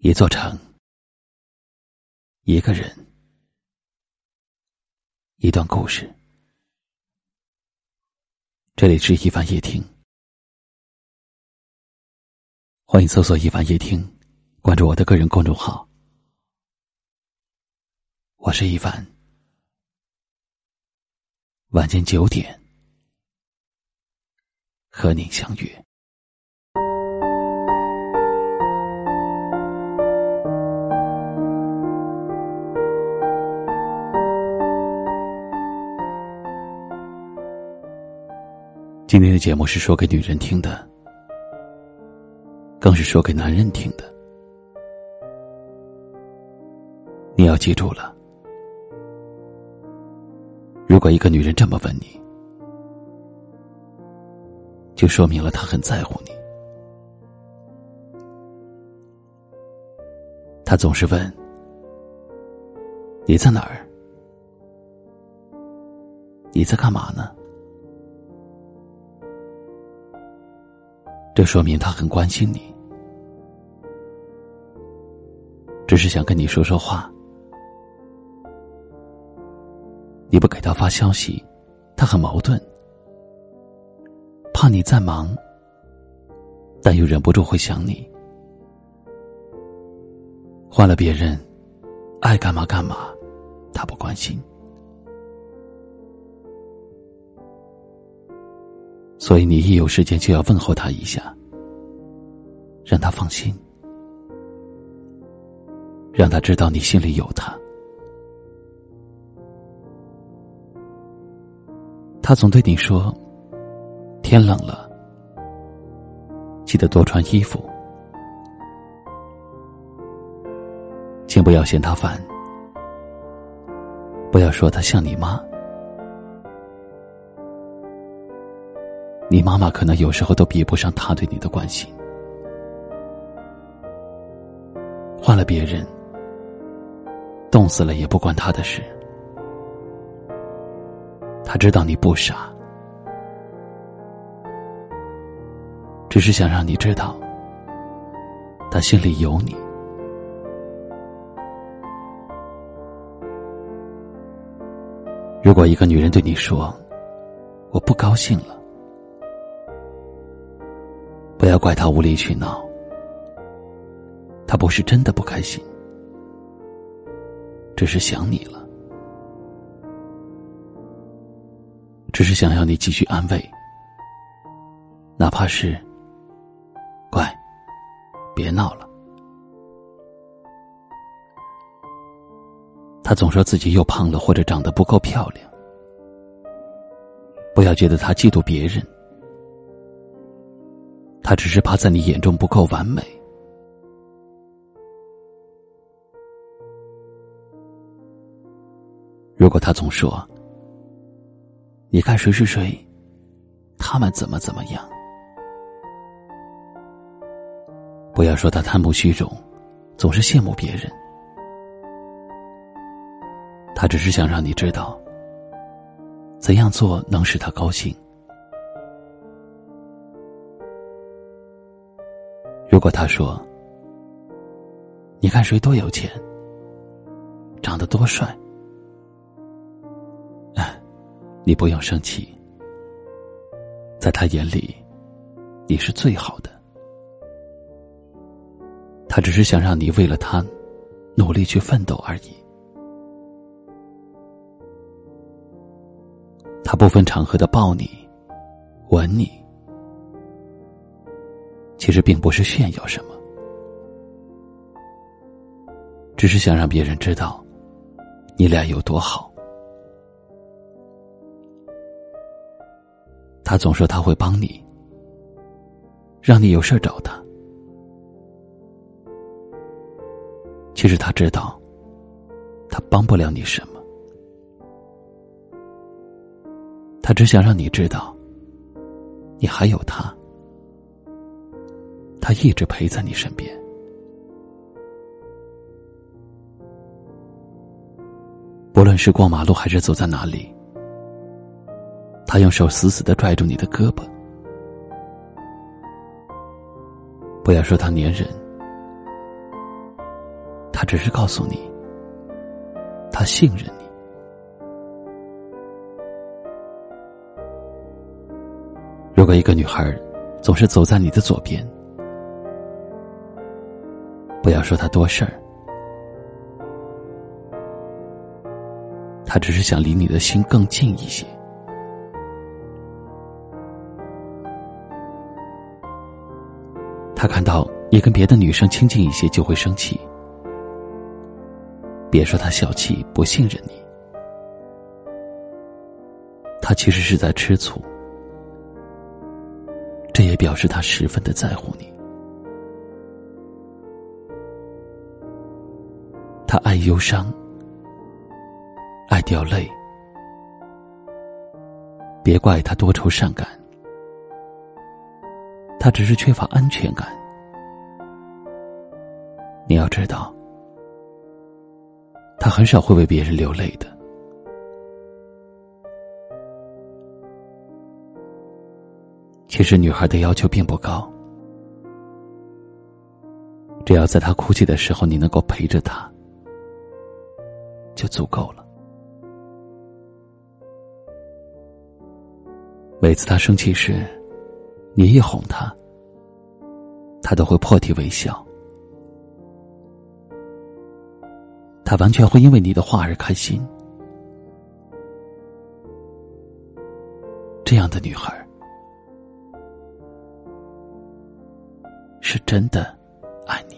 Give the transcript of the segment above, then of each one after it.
一座城，一个人，一段故事。这里是一凡夜听，欢迎搜索“一凡夜听”，关注我的个人公众号。我是一凡，晚间九点和您相约。今天的节目是说给女人听的，更是说给男人听的。你要记住了，如果一个女人这么问你，就说明了她很在乎你。她总是问：“你在哪儿？你在干嘛呢？”这说明他很关心你，只是想跟你说说话。你不给他发消息，他很矛盾，怕你在忙，但又忍不住会想你。换了别人，爱干嘛干嘛，他不关心。所以你一有时间就要问候他一下，让他放心，让他知道你心里有他。他总对你说：“天冷了，记得多穿衣服，请不要嫌他烦，不要说他像你妈。”你妈妈可能有时候都比不上他对你的关心。换了别人，冻死了也不关他的事。他知道你不傻，只是想让你知道，他心里有你。如果一个女人对你说：“我不高兴了。”不要怪他无理取闹，他不是真的不开心，只是想你了，只是想要你继续安慰，哪怕是乖，别闹了。他总说自己又胖了或者长得不够漂亮，不要觉得他嫉妒别人。他只是怕在你眼中不够完美。如果他总说：“你看谁谁谁，他们怎么怎么样。”不要说他贪慕虚荣，总是羡慕别人。他只是想让你知道，怎样做能使他高兴。如果他说：“你看谁多有钱，长得多帅。”哎，你不用生气，在他眼里，你是最好的。他只是想让你为了他努力去奋斗而已。他不分场合的抱你、吻你。其实并不是炫耀什么，只是想让别人知道，你俩有多好。他总说他会帮你，让你有事找他。其实他知道，他帮不了你什么，他只想让你知道，你还有他。他一直陪在你身边，不论是过马路还是走在哪里，他用手死死的拽住你的胳膊。不要说他粘人，他只是告诉你，他信任你。如果一个女孩总是走在你的左边，不要说他多事儿，他只是想离你的心更近一些。他看到你跟别的女生亲近一些，就会生气。别说他小气、不信任你，他其实是在吃醋。这也表示他十分的在乎你。他爱忧伤，爱掉泪，别怪他多愁善感。他只是缺乏安全感。你要知道，他很少会为别人流泪的。其实，女孩的要求并不高，只要在她哭泣的时候，你能够陪着她，就足够了。每次他生气时，你一哄他。他都会破涕为笑，他完全会因为你的话而开心。这样的女孩，是真的爱你。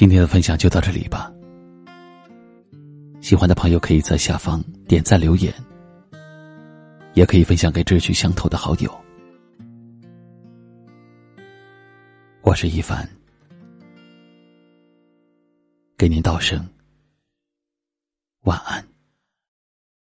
今天的分享就到这里吧。喜欢的朋友可以在下方点赞留言，也可以分享给志趣相投的好友。我是一凡，给您道声晚安。